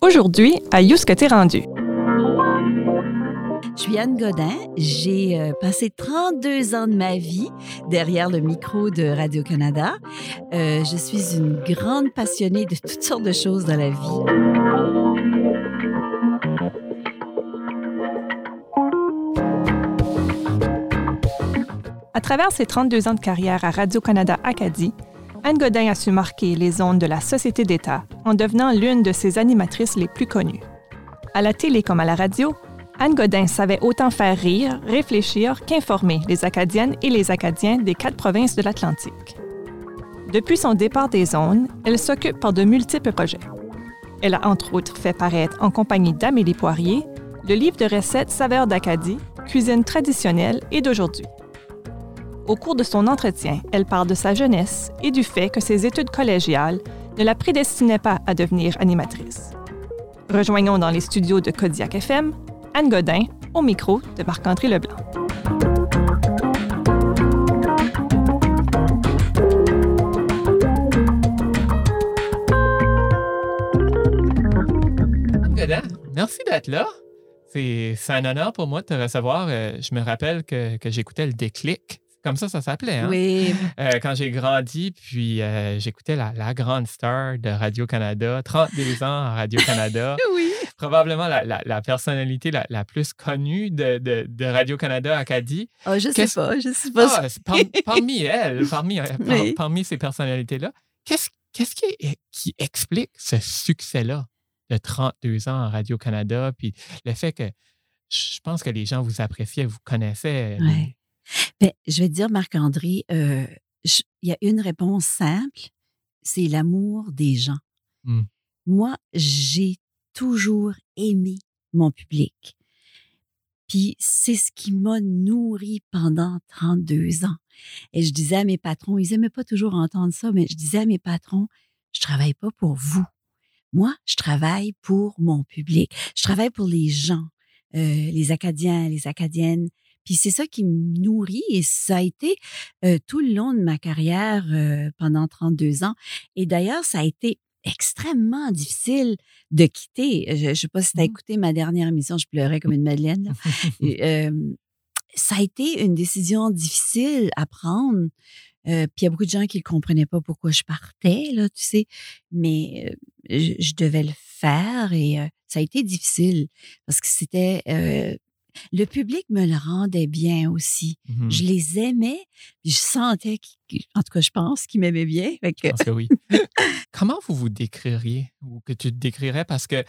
Aujourd'hui, à Yous que t'es rendu. Je suis Anne Godin. J'ai euh, passé 32 ans de ma vie derrière le micro de Radio-Canada. Euh, je suis une grande passionnée de toutes sortes de choses dans la vie. À travers ses 32 ans de carrière à Radio-Canada Acadie, Anne Godin a su marquer les ondes de la société d'État en devenant l'une de ses animatrices les plus connues. À la télé comme à la radio, Anne Godin savait autant faire rire, réfléchir qu'informer les Acadiennes et les Acadiens des quatre provinces de l'Atlantique. Depuis son départ des ondes, elle s'occupe par de multiples projets. Elle a entre autres fait paraître en compagnie d'Amélie Poirier le livre de recettes Saveurs d'Acadie, cuisine traditionnelle et d'aujourd'hui. Au cours de son entretien, elle parle de sa jeunesse et du fait que ses études collégiales ne la prédestinaient pas à devenir animatrice. Rejoignons dans les studios de Kodiak FM Anne Godin au micro de Marc-André Leblanc. Merci d'être là. C'est un honneur pour moi de te recevoir. Euh, Je me rappelle que j'écoutais le déclic. Comme ça, ça s'appelait. Hein? Oui. Euh, quand j'ai grandi, puis euh, j'écoutais la, la grande star de Radio-Canada, 32 ans à Radio-Canada, Oui. probablement la, la- la personnalité la, plus connue de, de- de Radio-Canada Acadie. Oh, je sais Qu'est-ce- pas, je sais pas. Ah, par- parmi elles, parmi, euh, par- parmi ces personnalités-là, qu'est-ce qu'est-ce qui, qui explique ce succès-là de 32 ans à Radio-Canada, puis le fait que je pense que les gens vous appréciaient, vous connaissaient. Ouais. Ben, je vais te dire, Marc-André, euh, il y a une réponse simple, c'est l'amour des gens. Hmm. Moi, j'ai toujours aimé mon public. Puis c'est ce qui m'a nourri pendant 32 ans. Et je disais à mes patrons, ils aimaient pas toujours entendre ça, mais je disais à mes patrons, je travaille pas pour vous. Moi, je travaille pour mon public. Je travaille pour les gens, euh, les Acadiens, les Acadiennes. Puis c'est ça qui me nourrit et ça a été euh, tout le long de ma carrière euh, pendant 32 ans. Et d'ailleurs, ça a été extrêmement difficile de quitter. Je ne sais pas si tu as Mhm. écouté ma dernière émission, je pleurais comme une madeleine. euh, ça a été une décision difficile à prendre. Euh, puis il y a beaucoup de gens qui ne comprenaient pas pourquoi je partais, là, tu sais. Mais euh, je, je devais le faire et euh, ça a été difficile parce que c'était... le public me le rendait bien aussi. mhm, Je les aimais, je sentais, en tout cas, je pense qu'ils m'aimaient bien. Fait que- Je pense que oui. Comment vous vous décririez ou que tu te décrirais? Parce que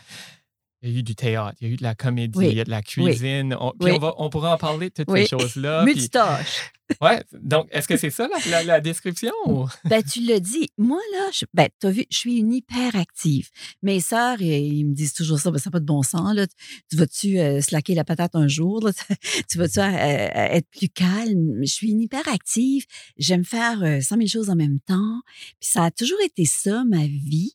il y a eu du théâtre, il y a eu de la comédie, Oui. il y a de la cuisine. On, puis Oui. on, va, on pourra en parler de toutes ces choses-là. Multitâche. Ouais, donc, est-ce que c'est ça la, description? ou- Ben, tu l'as dit. Moi, là, je, ben, t'as vu, je suis une hyperactive. Mes sœurs, ils, me disent toujours ça, ben, ça n'a pas de bon sens, là. Tu vas-tu euh, slacker la patate un jour, là? Tu vas-tu euh, euh, être plus calme? Je suis une hyperactive. J'aime faire euh, 100 000 choses en même temps. Puis ça a toujours été ça, ma vie.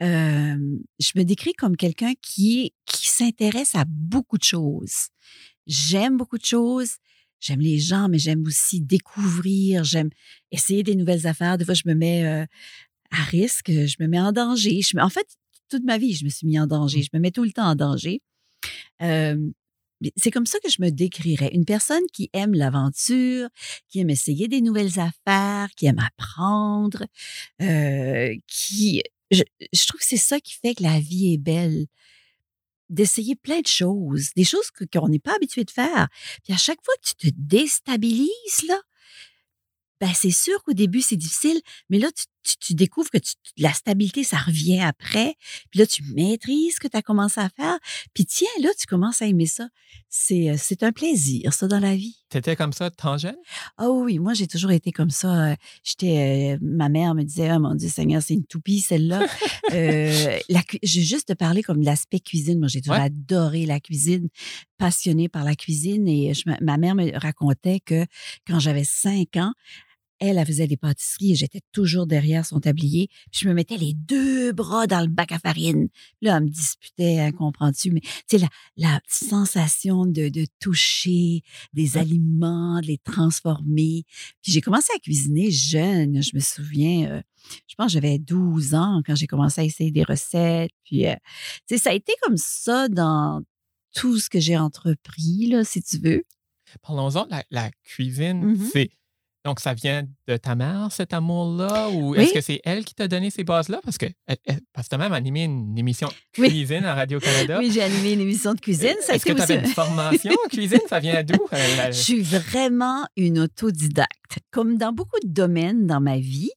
Je me décris comme quelqu'un qui, qui s'intéresse à beaucoup de choses. J'aime beaucoup de choses. J'aime les gens, mais j'aime aussi découvrir. J'aime essayer des nouvelles affaires. Des fois, je me mets euh, à risque, je me mets en danger. Je me- en fait, toute ma vie, je me suis mis en danger. Je me mets tout le temps en danger. Euh, c'est comme ça que je me décrirais. Une personne qui aime l'aventure, qui aime essayer des nouvelles affaires, qui aime apprendre, euh, qui... Je, je trouve que c'est ça qui fait que la vie est belle. D'essayer plein de choses, des choses qu'on n'est pas habitué de faire. Puis à chaque fois que tu te déstabilises, là, ben c'est sûr qu'au début, c'est difficile, mais là, tu, tu- tu découvres que tu- la stabilité, ça revient après. Puis là, tu maîtrises ce que tu as commencé à faire. Puis tiens, là, tu commences à aimer ça. C'est euh, c'est un plaisir, ça, dans la vie. T'étais comme ça, tant jeune? Ah oui, moi, j'ai toujours été comme ça. Euh, J'étais, euh, ma mère me disait, ah mon Dieu Seigneur, c'est une toupie, celle-là. euh, j'ai juste te parler comme de l'aspect cuisine. Moi, j'ai toujours Ouais. adoré la cuisine, passionnée par la cuisine. Et je ma mère me racontait que quand j'avais cinq ans, elle, elle faisait des pâtisseries et j'étais toujours derrière son tablier. Puis je me mettais les deux bras dans le bac à farine. Là, elle me disputait, hein, comprends-tu? Mais tu sais, la, la sensation de, de toucher des aliments, de les transformer. Puis j'ai commencé à cuisiner jeune. Je me souviens, euh, je pense que j'avais 12 ans quand j'ai commencé à essayer des recettes. Puis, euh, tu sais, ça a été comme ça dans tout ce que j'ai entrepris, là, si tu veux. Parlons-en, la, la cuisine, Mhm. c'est. Donc, ça vient de ta mère, cet amour-là, ou Oui. est-ce que c'est elle qui t'a donné ces bases-là? Parce que, elle- elle- parce que tu as même animé une émission cuisine à Radio-Canada. Oui, j'ai animé une émission de cuisine. Ça a Est-ce que tu avais aussi- une formation en cuisine? Ça vient d'où? Euh, la- Je suis vraiment une autodidacte. Comme dans beaucoup de domaines dans ma vie,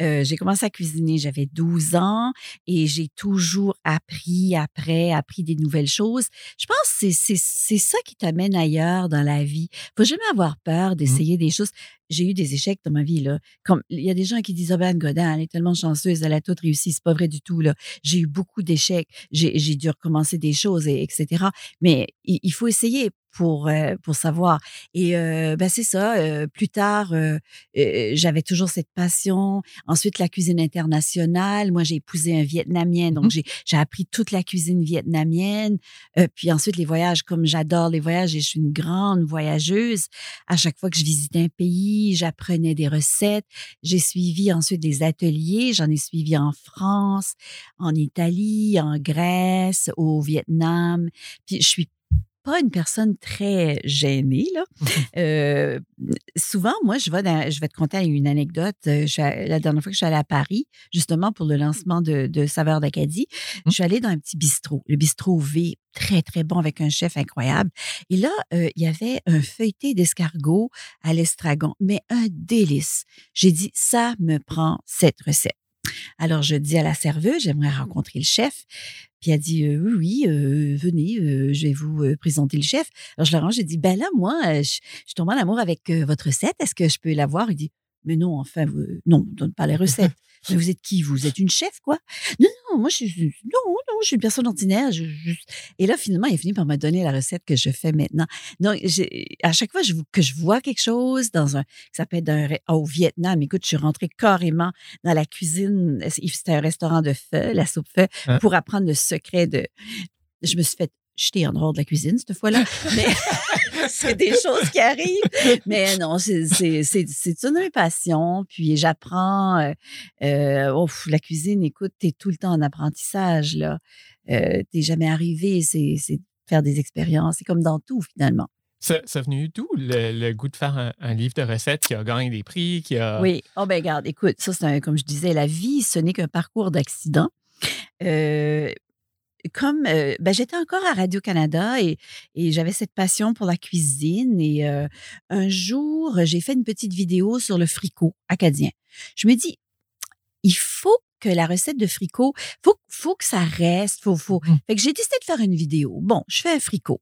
euh, j'ai commencé à cuisiner, j'avais 12 ans et j'ai toujours appris après, appris des nouvelles choses. Je pense que c'est- ça qui t'amène ailleurs dans la vie. faut jamais avoir peur d'essayer des choses. J'ai eu des échecs dans ma vie. Là. Comme il y a des gens qui disent, ah ben, Godin, elle est tellement chanceuse, elle a tout réussi. C'est pas vrai du tout. J'ai eu beaucoup d'échecs. J'ai j'ai dû recommencer des choses, et, etc. Mais il, il faut essayer pour, euh, pour savoir. Et euh, ben c'est ça. euh, plus tard, euh, euh, j'avais toujours cette passion. Ensuite, la cuisine internationale. Moi, j'ai épousé un Vietnamien, donc Mhm. j'ai j'ai appris toute la cuisine vietnamienne. Euh, puis ensuite, les voyages, comme j'adore les voyages et je suis une grande voyageuse. À chaque fois que je visitais un pays, j'apprenais des recettes. J'ai suivi ensuite des ateliers. J'en ai suivi en France, en Italie, en Grèce, au Vietnam. Puis je suis pas une personne très gênée là. Euh, souvent, moi, je vais dans- je vais te conter une anecdote. Euh, je la dernière fois que je suis allée à Paris, justement pour le lancement de, de Saveurs d'Acadie, je suis allée dans un petit bistrot, le bistrot V, très très bon avec un chef incroyable. Et là, euh, il y avait un feuilleté d'escargot à l'estragon, mais un délice. J'ai dit ça me prend cette recette. Alors, je dis à la serveuse, j'aimerais rencontrer le chef. Puis elle dit, euh, oui, euh, venez, euh, je vais vous euh, présenter le chef. Alors, je leur rends, j'ai dit, ben là, moi, je, je tombe en amour avec votre recette. Est-ce que je peux la voir? Il dit, mais non, enfin, vous, non, on donne pas les recettes. Vous êtes qui? Vous êtes une chef, quoi? Non, non, moi, je suis, non, non, je suis une personne ordinaire. je- je- Et là, finalement, il a fini par me donner la recette que je fais maintenant. Donc, à chaque fois je- que je vois quelque chose dans un, ça peut être ré- au Vietnam, écoute, je suis rentrée carrément dans la cuisine. C'était un restaurant de feu, la soupe feu, Hein? pour apprendre le secret de. Je me suis fait jeter en dehors de la cuisine cette fois-là. Mais c'est des choses qui arrivent. Mais non, c'est c'est- c'est- c'est une de mes passions. Puis j'apprends. euh, euh, la cuisine, écoute, tu es tout le temps en apprentissage. là. Euh, t'es jamais arrivé. C'est c'est faire des expériences. C'est comme dans tout, finalement. Ça, ça venu d'où le, le goût de faire un, un livre de recettes qui a gagné des prix, qui a. Oui. Oh, ben, regarde, écoute, ça, c'est comme je disais, la vie, ce n'est qu'un parcours d'accident. Euh, comme euh, ben, j'étais encore à Radio-Canada et, et j'avais cette passion pour la cuisine. Et euh, un jour, j'ai fait une petite vidéo sur le fricot acadien. Je me dis, il faut que la recette de fricot, faut, faut que ça reste. Faut, faut. Mhm. Fait que j'ai décidé de faire une vidéo. Bon, je fais un fricot.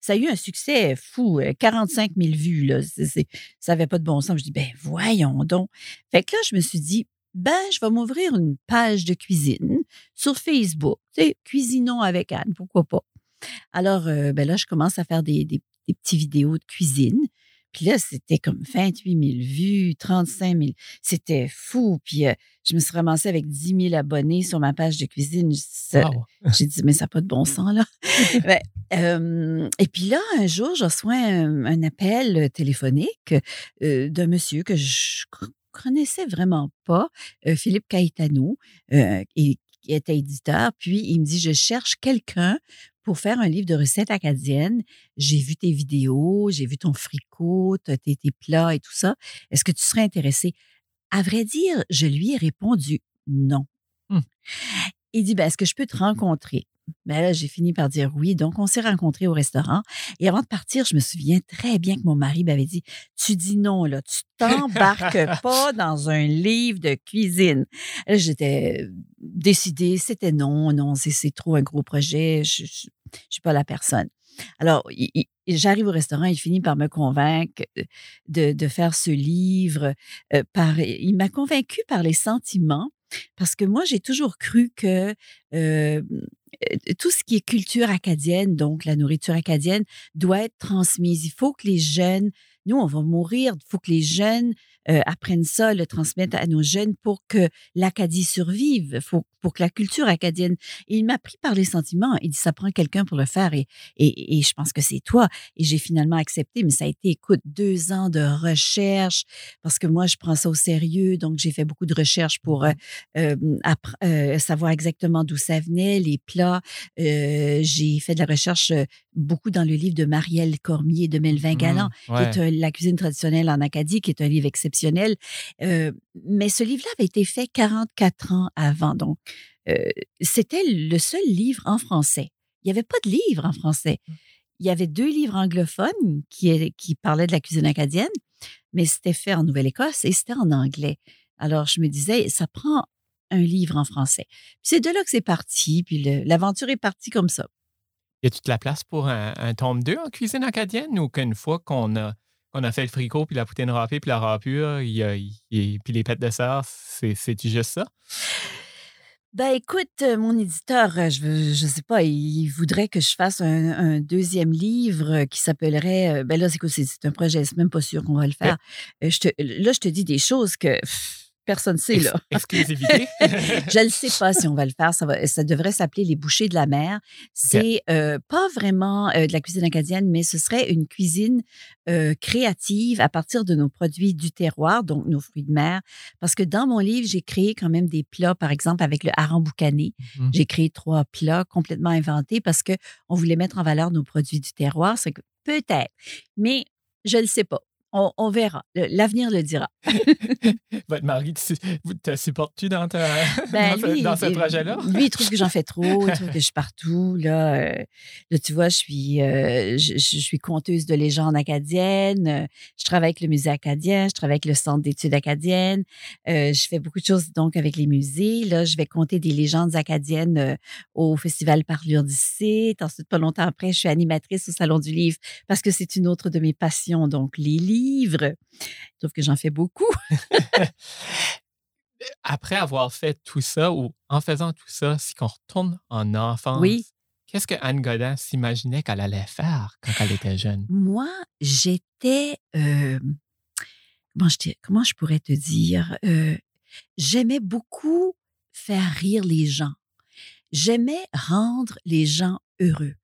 Ça a eu un succès fou, euh, 45 000 vues. Là. Ça n'avait pas de bon sens. Je dis, ben voyons donc. Fait que là, je me suis dit, ben, je vais m'ouvrir une page de cuisine sur Facebook. Tu sais, cuisinons avec Anne, pourquoi pas. Alors, euh, ben là, je commence à faire des, des, vidéos de cuisine. Puis là, c'était comme 28 000 vues, 35 000. C'était fou. Puis euh, je me suis ramassée avec 10 000 abonnés sur ma page de cuisine. Wow. j'ai dit, mais ça n'a pas de bon sens, là. Ben, euh, et puis là, un jour, je reçois un, un appel téléphonique euh, d'un monsieur que je connaissais vraiment pas, euh, Philippe Caetano, euh, qui était éditeur. Puis, il me dit, je cherche quelqu'un pour faire un livre de recettes acadiennes. J'ai vu tes vidéos, j'ai vu ton fricot, tes, tes plats et tout ça. Est-ce que tu serais intéressé? À vrai dire, je lui ai répondu non. Hmm. Il dit, ben, est-ce que je peux te rencontrer? Ben là, j'ai fini par dire oui. Donc, on s'est rencontrés au restaurant. Et avant de partir, je me souviens très bien que mon mari m'avait dit, tu dis non, là, tu t'embarques pas dans un livre de cuisine. J'étais décidée, c'était non, non, c'est, trop un gros projet, je, je, je suis pas la personne. Alors, j'arrive au restaurant, il finit par me convaincre de, de faire ce livre. euh, par, il m'a convaincu par les sentiments, parce que moi, j'ai toujours cru que euh, tout ce qui est culture acadienne, donc la nourriture acadienne, doit être transmise. Il faut que les jeunes, nous, on va mourir, il faut que les jeunes euh, apprennent ça, le transmettent à nos jeunes pour que l'Acadie survive, pour, pour que la culture acadienne. Et il m'a pris par les sentiments. Il dit, ça prend quelqu'un pour le faire et, et, et je pense que c'est toi. Et j'ai finalement accepté, mais ça a été, écoute, deux ans de recherche parce que moi, je prends ça au sérieux. Donc, j'ai fait beaucoup de recherches pour euh, euh, euh savoir exactement d'où ça venait, les plats. Euh, j'ai fait de la recherche beaucoup dans le livre de Marielle Cormier de Melvin Galland, mmh, qui est La cuisine traditionnelle en Acadie, qui est un livre exceptionnel. Euh, mais ce livre-là avait été fait 44 ans avant. Donc, euh, c'était le seul livre en français. Il n'y avait pas de livre en français. Mmh. Il y avait deux livres anglophones qui, qui parlaient de la cuisine acadienne, mais c'était fait en Nouvelle-Écosse et c'était en anglais. Alors, je me disais, ça prend un livre en français. C'est de là que c'est parti, puis l'aventure est partie comme ça. Y a-tu de la place pour un, tome 2 en cuisine acadienne ou qu'une fois qu'on a, a fait le fricot, puis la poutine râpée, puis la râpure, puis les pêtes de sœur, c'est-tu juste ça? Ben écoute, euh, mon éditeur, euh, je ne sais pas, il voudrait que je fasse un, deuxième livre qui s'appellerait. Euh, ben là, c'est un projet, c'est même pas sûr qu'on va le faire. Je te, là, je te dis des choses que Personne ne sait, là. Exclusivité. je ne sais pas si on va le faire. Ça, va, ça devrait s'appeler Les Bouchées de la mer. C'est euh, pas vraiment euh, de la cuisine acadienne, mais ce serait une cuisine euh, créative à partir de nos produits du terroir, donc nos fruits de mer. Parce que dans mon livre, j'ai créé quand même des plats, par exemple, avec le hareng boucané. Mm-hmm. J'ai créé trois plats complètement inventés parce qu'on voulait mettre en valeur nos produits du terroir. C'est peut-être. Mais je ne sais pas. On, verra. L'avenir le dira. Votre mari te supporte-tu dans, ben, dans, ce, projet-là? Lui, il trouve que j'en fais trop, il trouve que je suis partout. Là, euh, là tu vois, je suis, euh, je, suis conteuse de légendes acadiennes. Je travaille avec le musée acadien, je travaille avec le centre d'études acadiennes. Euh, je fais beaucoup de choses donc avec les musées. Là, je vais compter des légendes acadiennes au Festival Parlure d'ici. Ensuite, pas longtemps après, je suis animatrice au Salon du Livre parce que c'est une autre de mes passions, donc les livres livres. Sauf que j'en fais beaucoup. Après avoir fait tout ça ou en faisant tout ça, si on retourne en enfance, oui. qu'est-ce que Anne Godin s'imaginait qu'elle allait faire quand elle était jeune? Moi, j'étais. Euh, comment, je, comment, je pourrais te dire? Euh, j'aimais beaucoup faire rire les gens. J'aimais rendre les gens heureux.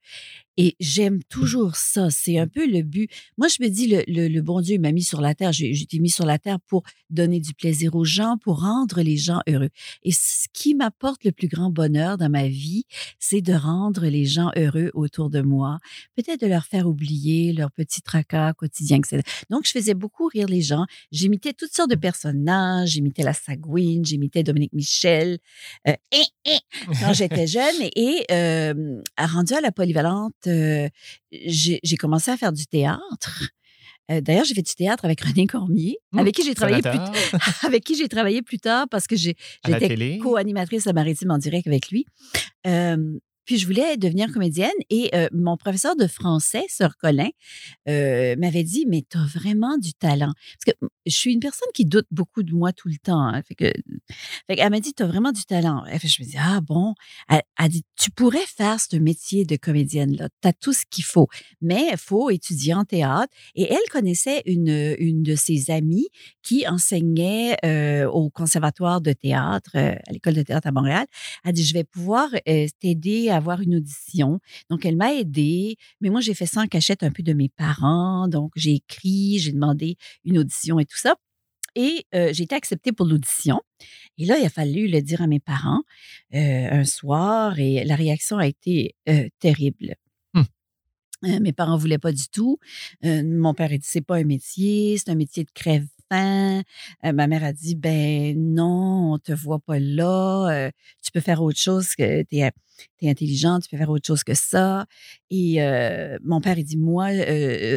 Et j'aime toujours ça. C'est un peu le but. Moi, je me dis, le, le, bon Dieu m'a mis sur la terre. J'ai été mis sur la terre pour donner du plaisir aux gens, pour rendre les gens heureux. Et ce qui m'apporte le plus grand bonheur dans ma vie, c'est de rendre les gens heureux autour de moi. Peut-être de leur faire oublier leur petit tracas quotidien, etc. Donc, je faisais beaucoup rire les gens. J'imitais toutes sortes de personnages. J'imitais la Sagouine, j'imitais Dominique Michel euh, quand j'étais jeune. Et euh, rendu à la polyvalente, euh, j'ai commencé à faire du théâtre. Euh, d'ailleurs, j'ai fait du théâtre avec René Cormier, mmh, avec qui j'ai travaillé plus avec qui j'ai travaillé plus tard parce que j'étais co-animatrice à Maritime en direct avec lui. Puis je voulais devenir comédienne et euh, mon professeur de français, Sœur Colin, euh, m'avait dit Mais tu as vraiment du talent. Parce que je suis une personne qui doute beaucoup de moi tout le temps. Hein. Fait que, elle m'a dit Tu as vraiment du talent. je me dis Ah bon elle, a dit Tu pourrais faire ce métier de comédienne-là. Tu as tout ce qu'il faut. Mais il faut étudier en théâtre. Et elle connaissait une, une de ses amies qui enseignait euh, au conservatoire de théâtre, à l'école de théâtre à Montréal. Elle a dit Je vais pouvoir t'aider à avoir une audition. Donc, elle m'a aidée, mais moi, j'ai fait ça en cachette un peu de mes parents. Donc, j'ai écrit, j'ai demandé une audition et tout ça. Et euh, j'ai été acceptée pour l'audition. Et là, il a fallu le dire à mes parents euh, un soir et la réaction a été euh, terrible. Hum. mes parents ne voulaient pas du tout. mon père a dit c'est pas un métier, c'est un métier de crève euh, ma mère a dit, ben non, on te voit pas là. Euh, tu peux faire autre chose que tu es, intelligente, tu peux faire autre chose que ça. Et euh, mon père, il dit, moi,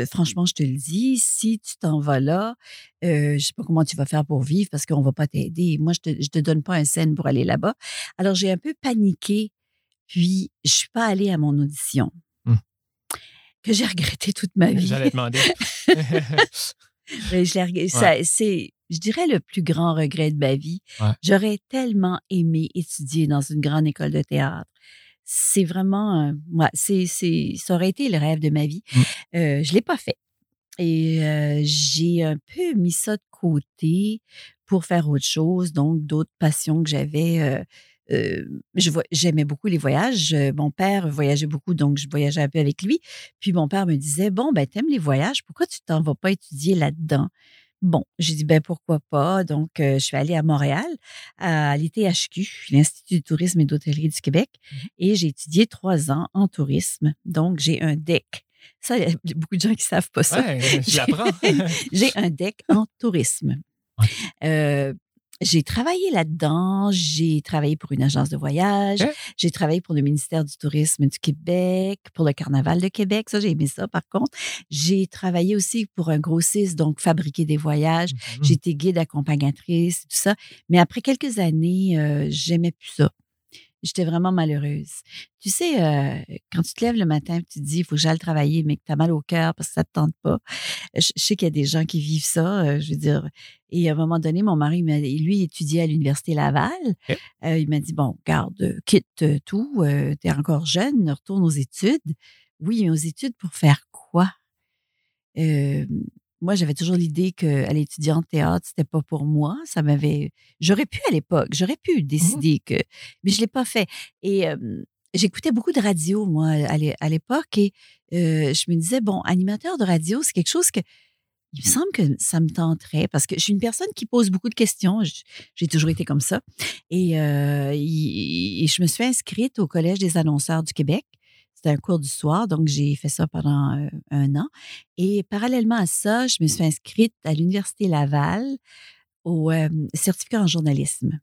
franchement, je te le dis, si tu t'en vas là, je sais pas comment tu vas faire pour vivre parce qu'on va pas t'aider. Moi, je te, je te donne pas un scène pour aller là-bas. Alors, j'ai un peu paniqué. Puis, je suis pas allée à mon audition. Mmh. Que j'ai regretté toute ma vie. J'allais demander. je, c'est, je dirais, le plus grand regret de ma vie. J'aurais tellement aimé étudier dans une grande école de théâtre. C'est vraiment, c'est, c'est, ça aurait été le rêve de ma vie. Mmh. Euh, je l'ai pas fait. et euh, j'ai un peu mis ça de côté pour faire autre chose, donc d'autres passions que j'avais. Euh, j'aimais beaucoup les voyages. Mon père voyageait beaucoup, donc je voyageais un peu avec lui. Puis mon père me disait Bon, ben, t'aimes les voyages, pourquoi tu t'en vas pas étudier là-dedans? Bon, j'ai dit ben pourquoi pas? Donc, euh, je suis allée à Montréal, à l'ITHQ, l'Institut du tourisme et d'hôtellerie du Québec, et j'ai étudié trois ans en tourisme. Donc, j'ai un DEC. Ça, il y a beaucoup de gens qui savent pas ça. Ouais, je l'apprends. J'ai un DEC en tourisme. Ouais. Euh, j'ai travaillé là-dedans. J'ai travaillé pour une agence de voyage. J'ai travaillé pour le ministère du Tourisme du Québec, pour le Carnaval de Québec. Ça, j'ai aimé ça, par contre. J'ai travaillé aussi pour un grossiste, donc fabriquer des voyages. Mhm. J'étais guide accompagnatrice, tout ça. Mais après quelques années, euh, j'aimais plus ça. J'étais vraiment malheureuse. Tu sais, euh, quand tu te lèves le matin, tu te dis, il faut que j'aille travailler, mais que tu as mal au cœur parce que ça te tente pas. Je, je sais qu'il y a des gens qui vivent ça, euh, je veux dire. Et à un moment donné, mon mari, m'a- lui, étudiait à l'Université Laval. Euh, il m'a dit, bon, garde, quitte tout, tu es encore jeune, retourne aux études. Oui, mais aux études pour faire quoi? Moi, j'avais toujours l'idée qu'aller étudier en théâtre, c'était pas pour moi. Ça m'avait. J'aurais pu à l'époque, j'aurais pu décider que. Mais je l'ai pas fait. Et euh, j'écoutais beaucoup de radio, moi, à l'é- à l'époque, et euh, je me disais, bon, animateur de radio, c'est quelque chose que. Il me semble que ça me tenterait parce que je suis une personne qui pose beaucoup de questions. J'ai toujours été comme ça. Et, euh, y- et je me suis inscrite au Collège des annonceurs du Québec. C'était un cours du soir, donc j'ai fait ça pendant euh, un an. Et parallèlement à ça, je me suis inscrite à l'Université Laval au euh, certificat en journalisme.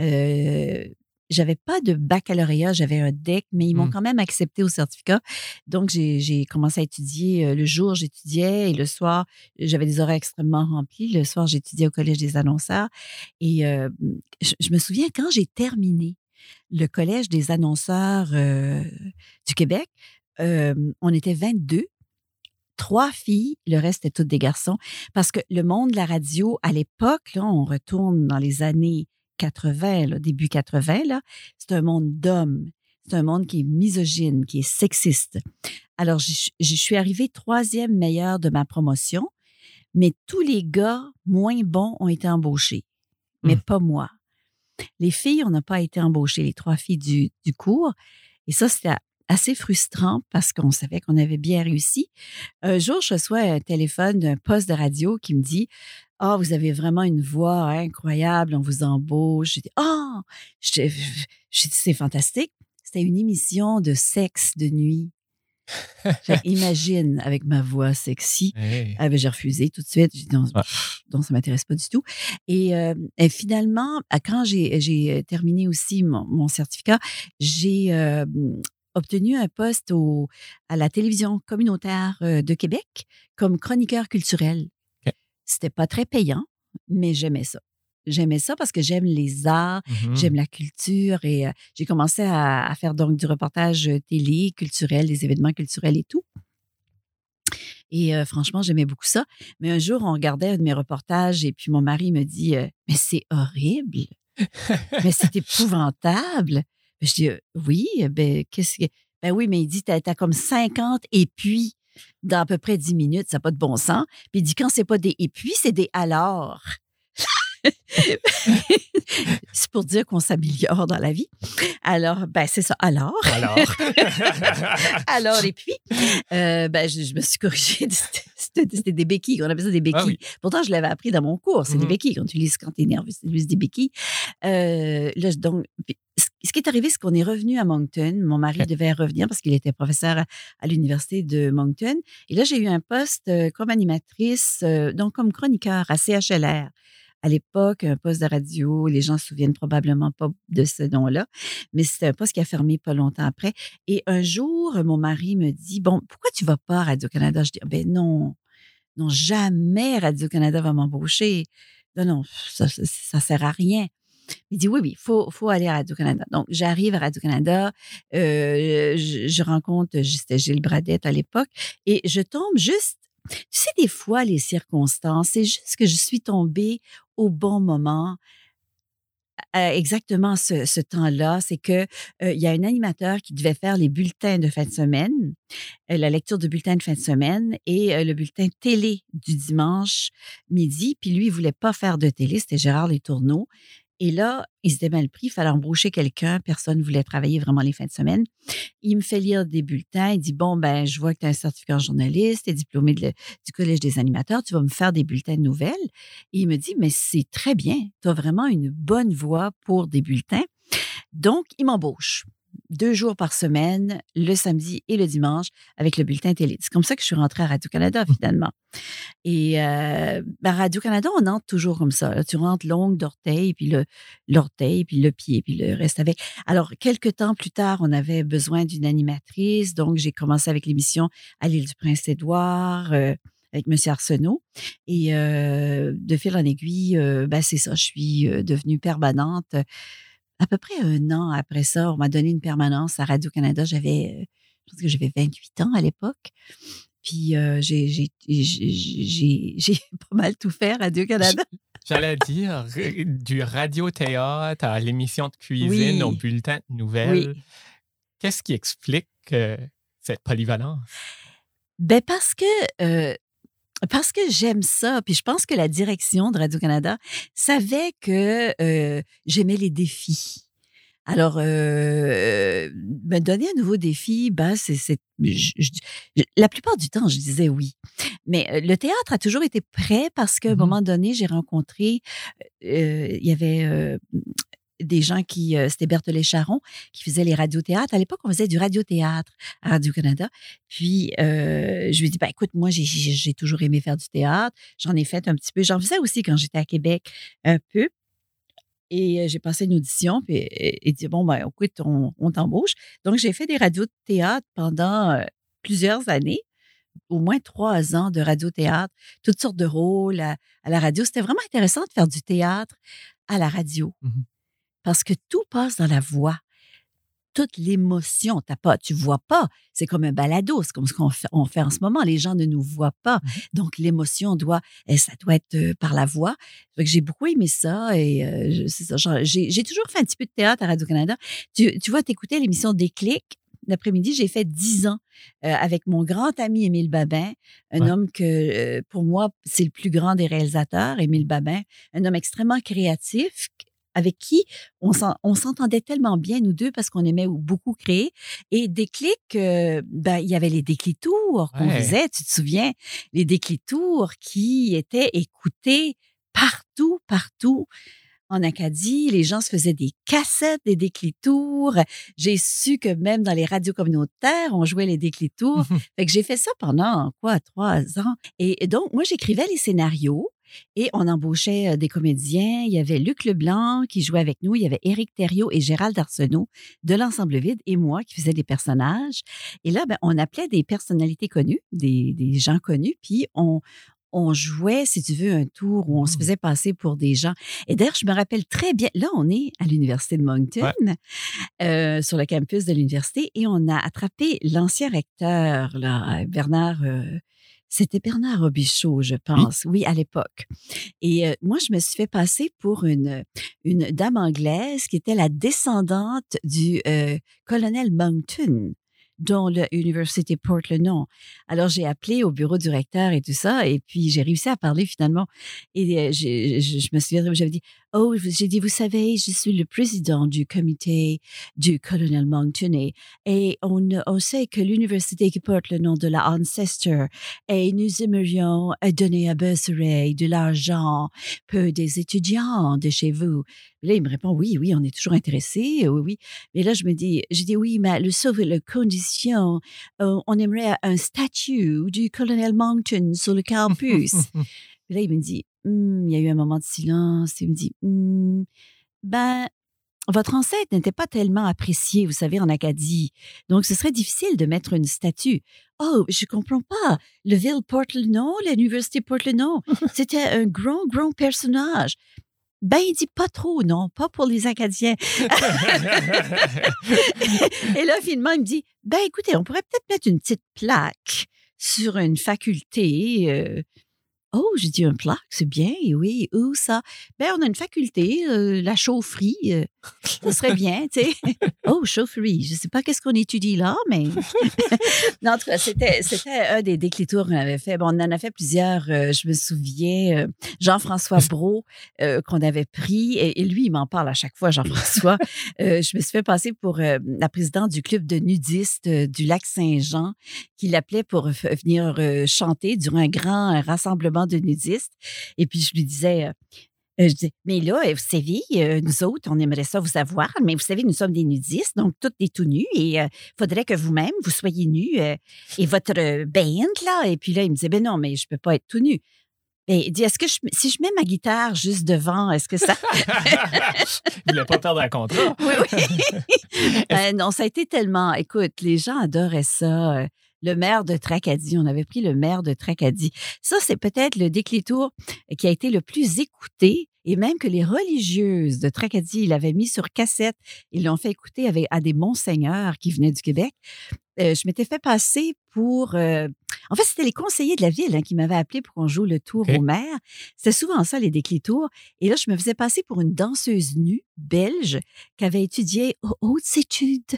Euh, j'avais pas de baccalauréat, j'avais un DEC, mais ils m'ont Mm. quand même accepté au certificat. Donc, j'ai commencé à étudier. Le jour, j'étudiais et le soir, j'avais des horaires extrêmement remplis. Le soir, j'étudiais au Collège des annonceurs. Et euh, je, je me souviens quand j'ai terminé le Collège des annonceurs euh, du Québec, euh, on était 22 trois filles, le reste était toutes des garçons. Parce que le monde de la radio, à l'époque, on retourne dans les années 80, là, début 80, là, c'est un monde d'hommes. C'est un monde qui est misogyne, qui est sexiste. Alors, je je suis arrivée troisième meilleure de ma promotion, mais tous les gars moins bons ont été embauchés, mais Hmm. pas moi. Les filles, on n'a pas été embauchées, les trois filles du, du cours. Et ça, c'était assez frustrant parce qu'on savait qu'on avait bien réussi. Un jour, je reçois un téléphone d'un poste de radio qui me dit Ah, vous avez vraiment une voix incroyable, on vous embauche. J'ai dit Ah, dit c'est fantastique. C'était une émission de sexe de nuit. Imagine avec ma voix sexy. Hey. Ah ben, j'ai refusé tout de suite. J'ai dit non, Ouais. non, ça m'intéresse pas du tout. Et, euh, et finalement, à- quand j'ai j'ai terminé aussi mon, mon certificat, j'ai euh, obtenu un poste au, à la télévision communautaire euh, de Québec comme chroniqueur culturel. OK. C'était pas très payant, mais j'aimais ça. J'aimais ça parce que j'aime les arts, Mhm. J'aime la culture et euh, j'ai commencé à, à faire donc du reportage euh, télé, culturel, des événements culturels et tout. Et euh, franchement, j'aimais beaucoup ça. Mais un jour, on regardait un de mes reportages et puis mon mari me dit euh, Mais c'est horrible, mais c'est épouvantable. Ben, Je dis Oui, ben qu'est-ce que. Ben oui, mais il dit T'as as comme 50 épuis dans à peu près 10 minutes, ça n'a pas de bon sens. Puis il dit Quand c'est pas des épuis, c'est des alors. c'est pour dire qu'on s'améliore dans la vie. Alors, ben c'est ça. Alors, Alors? alors et puis, euh, ben je, je me suis corrigée. C'était- des béquilles. On appelle ça des béquilles. Ah oui. Pourtant, je l'avais appris dans mon cours. C'est des Mhm. béquilles. Quand tu lis, quand t'es nerveux, c'est juste des béquilles. Euh, là, donc, ce qui est arrivé, c'est qu'on est revenu à Moncton. Mon mari devait revenir parce qu'il était professeur à, à l'université de Moncton. Et là, j'ai eu un poste euh, comme animatrice, euh, donc comme chroniqueur à CHLR. À l'époque, un poste de radio, les gens se souviennent probablement pas de ce nom-là, mais c'était un poste qui a fermé pas longtemps après. Et un jour, mon mari me dit, bon, pourquoi tu vas pas à Radio-Canada? Je dis, ben non, non, jamais Radio-Canada va m'embaucher. Non, non, ça, ça sert à rien. Il dit, oui, oui, il faut, faut aller à Radio-Canada. Donc, j'arrive à Radio-Canada, euh, je, je rencontre, c'était Gilles Bradette à l'époque, et je tombe juste, tu sais, des fois, les circonstances, c'est juste que je suis tombée au bon moment, euh, exactement ce, temps-là, c'est que euh, il y a un animateur qui devait faire les bulletins de fin de semaine, euh, la lecture de bulletins de fin de semaine et le bulletin télé du dimanche midi. Puis lui, il voulait pas faire de télé, c'était Gérard Les Tourneaux. Et là, il s'était mal pris, il fallait embaucher quelqu'un, personne ne voulait travailler vraiment les fins de semaine. Il me fait lire des bulletins, il dit, bon, ben, je vois que tu as un certificat journaliste, tu es diplômé du Collège des animateurs, tu vas me faire des bulletins de nouvelles. Et il me dit, mais c'est très bien, tu as vraiment une bonne voix pour des bulletins. Donc, il m'embauche deux jours par semaine, le samedi et le dimanche, avec le bulletin télé. C'est comme ça que je suis rentrée à Radio-Canada, finalement. Et euh, ben, Radio-Canada, on entre toujours comme ça. là. Tu rentres l'ongle d'orteil, puis l'orteil, puis le pied, puis le reste avec. Alors, quelques temps plus tard, on avait besoin d'une animatrice. Donc, j'ai commencé avec l'émission à l'île du Prince-Édouard. euh, avec M. Arsenault. Et euh, de fil en aiguille, euh, ben c'est ça, je suis devenue permanente. À peu près un an après ça, on m'a donné une permanence à Radio-Canada. J'avais, euh, je pense que j'avais 28 ans à l'époque. Puis euh, j'ai, j'ai, j'ai, j'ai- j'ai pas mal tout fait à Radio-Canada. J'allais dire, euh, du radio-théâtre à l'émission de cuisine, Oui. au bulletin de nouvelles. Oui. Qu'est-ce qui explique euh, cette polyvalence? Ben parce que euh, parce que j'aime ça, puis je pense que la direction de Radio-Canada savait que euh, j'aimais les défis. Alors, euh, me donner un nouveau défi, ben, c'est, c'est- je- je- je- la plupart du temps, je disais oui. Mais euh, le théâtre a toujours été prêt parce qu'à un Mhm. moment donné, j'ai rencontré, euh, il y avait euh, des gens qui, euh, c'était Berthollet Charon, qui faisait les radiothéâtres. À l'époque, on faisait du radiothéâtre à Radio-Canada. Puis, euh, je lui ai dit, ben, écoute, moi, j'ai, toujours aimé faire du théâtre. J'en ai fait un petit peu. J'en faisais aussi quand j'étais à Québec, un peu. Et euh, j'ai passé une audition, puis et, et dit, bon, ben, écoute, on, t'embauche. Donc, j'ai fait des radios de théâtre pendant plusieurs années, au moins trois ans de radio-théâtre, toutes sortes de rôles à, la radio. C'était vraiment intéressant de faire du théâtre à la radio, Mhm. Parce que tout passe dans la voix. Toute l'émotion, t'as pas, tu vois pas. C'est comme un balado, c'est comme ce qu'on fait, on fait en ce moment. Les gens ne nous voient pas, donc l'émotion doit, eh, ça doit être euh, par la voix. J'ai beaucoup aimé ça et euh, c'est ça. J'ai toujours fait un petit peu de théâtre à Radio Canada. Tu, tu vois, t'écoutais l'émission Déclic? L'après-midi, j'ai fait dix ans euh, avec mon grand ami Émile Babin, un Ouais. homme que, euh, pour moi, c'est le plus grand des réalisateurs, Émile Babin, un homme extrêmement créatif avec qui on s'en- on s'entendait tellement bien, nous deux, parce qu'on aimait beaucoup créer. Et Déclic, euh, ben, il y avait les déclitours qu'on Ouais. faisait, tu te souviens, les déclitours qui étaient écoutés partout, partout en Acadie. Les gens se faisaient des cassettes des déclitours. J'ai su que même dans les radios communautaires, on jouait les déclitours. Fait que j'ai fait ça pendant, quoi, trois ans. Et donc, moi, j'écrivais les scénarios et on embauchait euh, des comédiens. Il y avait Luc Leblanc qui jouait avec nous. Il y avait Éric Thériault et Gérald Arsenault de l'Ensemble Vide et moi qui faisais des personnages. Et là, ben, on appelait des personnalités connues, des, des gens connus, puis on, on jouait, si tu veux, un tour où on se Mm. faisait passer pour des gens. Et d'ailleurs, je me rappelle très bien, là, on est à l'Université de Moncton, euh, sur le campus de l'université, et on a attrapé l'ancien recteur, là, Bernard. euh, c'était Bernard Robichaud, je pense, oui, à l'époque. Et euh, moi, je me suis fait passer pour une, une dame anglaise qui était la descendante du euh, colonel Moncton dont l'université porte le nom. Alors, j'ai appelé au bureau du recteur et tout ça, et puis j'ai réussi à parler finalement. Et euh, je, je me souviens, j'avais dit, oh, j'ai dit, vous savez, je suis le président du comité du colonel Moncton et, on, on sait que l'université qui porte le nom de la Ancestor et nous aimerions euh, donner à Bursary de l'argent pour des étudiants de chez vous. Là, il me répond, oui, oui, on est toujours intéressé, oui, oui. Mais là, je me dis, j'ai dit, oui, mais le sauf la condition, euh, on aimerait un statut du colonel Moncton sur le campus. Là, il me dit, Hmm, il y a eu un moment de silence. Il me dit, Hmm, ben, votre ancêtre n'était pas tellement apprécié, vous savez, en Acadie. Donc, ce serait difficile de mettre une statue. Oh, je comprends pas. Le ville porte le nom, l'université porte le nom. C'était un grand, grand personnage. Ben, il dit pas trop, non, pas pour les Acadiens. Et là, finalement, il me dit, ben, écoutez, on pourrait peut-être mettre une petite plaque sur une faculté. euh, Oh, j'ai dit un plaque, c'est bien, oui. Où ça? Ben, on a une faculté, euh, la chaufferie, euh, ça serait bien, tu sais. oh, chaufferie, je sais pas qu'est-ce qu'on étudie là, mais. non, en tout cas, c'était, c'était un des déclitours qu'on avait fait. Bon, on en a fait plusieurs, euh, je me souviens, Jean-François Brault, qu'on avait pris, et, lui, il m'en parle à chaque fois, Jean-François. je me suis fait passer pour la présidente du club de nudistes du lac Saint-Jean, qui l'appelait pour venir chanter durant un grand rassemblement de nudistes. Et puis, je lui disais, euh, euh, je disais, mais là, vous savez, euh, nous autres, on aimerait ça vous avoir, mais vous savez, nous sommes des nudistes, donc toutes des tout nus, et il faudrait que vous-même, vous soyez nus, et votre band, là. Et puis là, il me disait, ben non, mais je peux pas être tout nu. Et il dit, est-ce que si je mets ma guitare juste devant, est-ce que ça. il voulait pas perdre un contrat. oui, oui. non, ça a été tellement. Écoute, les gens adoraient ça le maire de Tracadie. On avait pris le maire de Tracadie. Ça, c'est peut-être le déclitour qui a été le plus écouté et même que les religieuses de Tracadie l'avaient mis sur cassette. Ils l'ont fait écouter avec, à des monseigneurs qui venaient du Québec. Euh, je m'étais fait passer pour... Euh, en fait, c'était les conseillers de la ville hein, qui m'avaient appelé pour qu'on joue le tour au maire. C'était souvent ça, les déclitours. Et là, je me faisais passer pour une danseuse nue belge qui avait étudié aux hautes études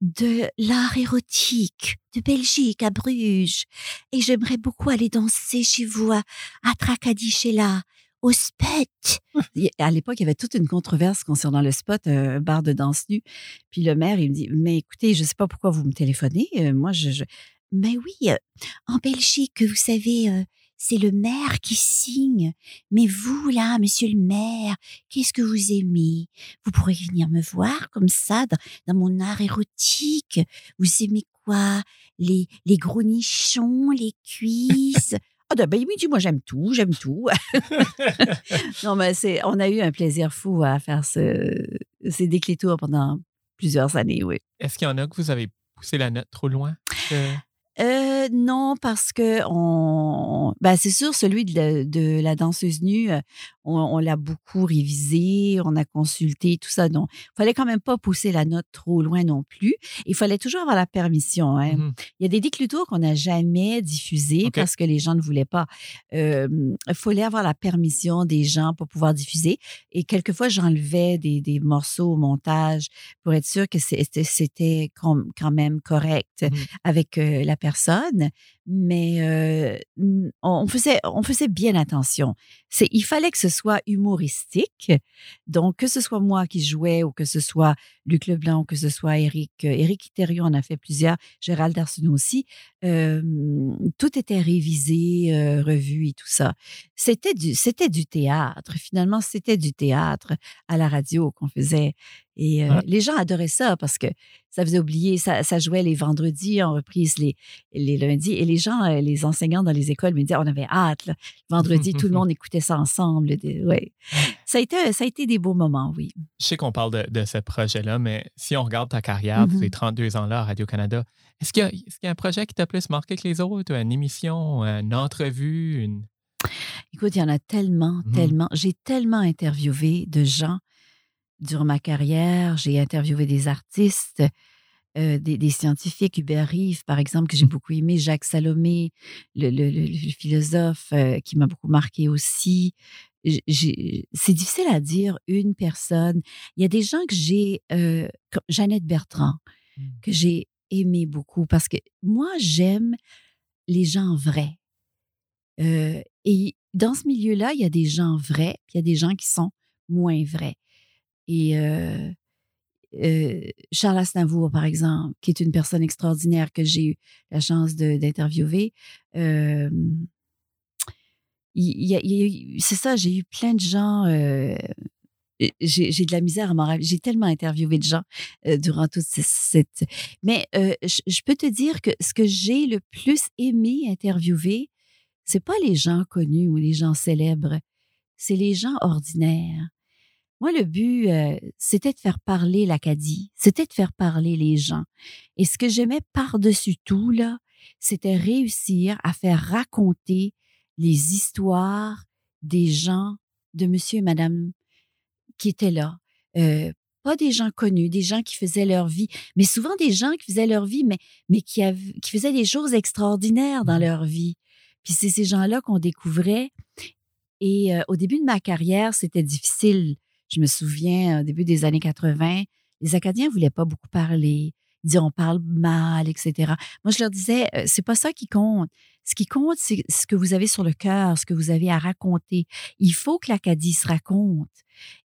de l'art érotique de Belgique à Bruges et j'aimerais beaucoup aller danser chez vous à, à Tracadie-Sheila, au spot. à l'époque, il y avait toute une controverse concernant le spot, un bar de danse nue. Puis le maire, il me dit, mais écoutez, je ne sais pas pourquoi vous me téléphonez. Euh, moi, je. Mais oui, euh, en Belgique, vous savez, euh, c'est le maire qui signe. Mais vous, là, monsieur le maire, qu'est-ce que vous aimez? Vous pourrez venir me voir comme ça, dans, mon art érotique. Vous aimez quoi? Les, gros nichons, les cuisses? Ah, oh, ben oui, moi j'aime tout, j'aime tout. non, mais c'est, on a eu un plaisir fou à faire ce, ces déclitours pendant plusieurs années, oui. Est-ce qu'il y en a que vous avez poussé la note trop loin? Euh, non, parce que on, ben c'est sûr, celui de la, danseuse nue, euh, on, l'a beaucoup révisé, on a consulté tout ça. Donc, il fallait quand même pas pousser la note trop loin non plus. Il fallait toujours avoir la permission. Hein. Mmh il y a des déclitours qu'on n'a jamais diffusés parce que les gens ne voulaient pas. il fallait avoir la permission des gens pour pouvoir diffuser. Et quelquefois, j'enlevais des, des, morceaux au montage pour être sûr que c'était quand même correct mmh avec euh, la personne, mais on, faisait, on faisait bien attention. C'est, il fallait que ce soit humoristique. Donc, que ce soit moi qui jouais ou que ce soit Luc Leblanc ou que ce soit Eric, Eric Thériault en a fait plusieurs, Gérald Arsenault aussi. tout était révisé, revu et tout ça. C'était du, c'était du théâtre. Finalement, c'était du théâtre à la radio qu'on faisait. Et les gens adoraient ça parce que ça faisait oublier, ça, ça jouait les vendredis en reprise les, les lundis. Et les gens, les enseignants dans les écoles me disaient, on avait hâte. Vendredi, tout le monde écoutait ça ensemble. Ouais. Ça, a été, ça a été des beaux moments, oui. Je sais qu'on parle de, ce projet-là, mais si on regarde ta carrière, ces 32 mm-hmm. ans-là à Radio-Canada, est-ce qu'il y, a un projet qui t'a plus marqué que les autres? Une émission, une entrevue? Une... Écoute, il y en a tellement, mm-hmm. tellement. J'ai tellement interviewé de gens durant ma carrière. J'ai interviewé des artistes, euh, des, scientifiques, Hubert Rive, par exemple, que j'ai mmh. beaucoup aimé, Jacques Salomé, le, philosophe euh, qui m'a beaucoup marqué aussi. C'est difficile à dire une personne. Il y a des gens que j'ai, euh, Jeannette Bertrand, mmh. que j'ai aimé beaucoup parce que moi, j'aime les gens vrais. et dans ce milieu-là, il y a des gens vrais, puis il y a des gens qui sont moins vrais. Et Charles Aznavour, par exemple, qui est une personne extraordinaire que j'ai eu la chance d'interviewer, c'est ça, j'ai eu plein de gens. j'ai de la misère à m'en rappeler. J'ai tellement interviewé de gens durant toute cette. Mais je peux te dire que ce que j'ai le plus aimé interviewer, c'est pas les gens connus ou les gens célèbres, c'est les gens ordinaires. Moi, le but, euh, c'était de faire parler l'Acadie, c'était de faire parler les gens. Et ce que j'aimais par-dessus tout, là, c'était réussir à faire raconter les histoires des gens, de monsieur et madame qui étaient là. Euh, pas des gens connus, des gens qui faisaient leur vie, mais souvent des gens qui faisaient leur vie, mais, mais qui, qui faisaient des choses extraordinaires dans mmh. leur vie. Puis c'est ces gens-là qu'on découvrait. Et euh, au début de ma carrière, c'était difficile. Je me souviens, au début des années 80, les Acadiens voulaient pas beaucoup parler. Ils disaient on parle mal, etc. Moi, je leur disais, euh, c'est pas ça qui compte. Ce qui compte, c'est ce que vous avez sur le cœur, ce que vous avez à raconter. Il faut que l'Acadie se raconte.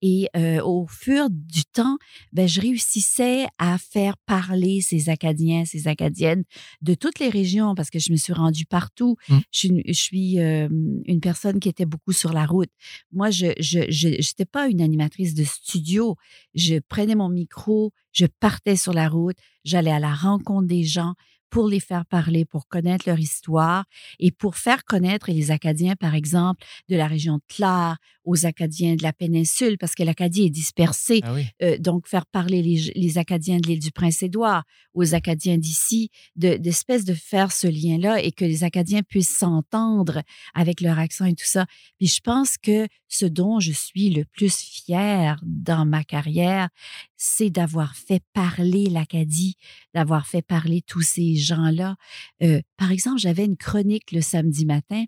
Et euh, au fur du temps, ben, je réussissais à faire parler ces Acadiens, ces Acadiennes de toutes les régions parce que je me suis rendue partout. Mmh. Je suis, une, je suis euh, une personne qui était beaucoup sur la route. Moi, je n'étais pas une animatrice de studio. Je prenais mon micro, je partais sur la route, j'allais à la rencontre des gens pour les faire parler, pour connaître leur histoire et pour faire connaître les Acadiens, par exemple, de la région de Clare aux Acadiens de la péninsule, parce que l'Acadie est dispersée. Ah oui. Euh, donc, faire parler les, les Acadiens de l'île du Prince-Édouard aux Acadiens d'ici, de- d'espèce de, faire ce lien-là et que les Acadiens puissent s'entendre avec leur accent et tout ça. Puis je pense que ce dont je suis le plus fière dans ma carrière, c'est d'avoir fait parler l'Acadie, d'avoir fait parler tous ces gens-là. Euh, par exemple, j'avais une chronique le samedi matin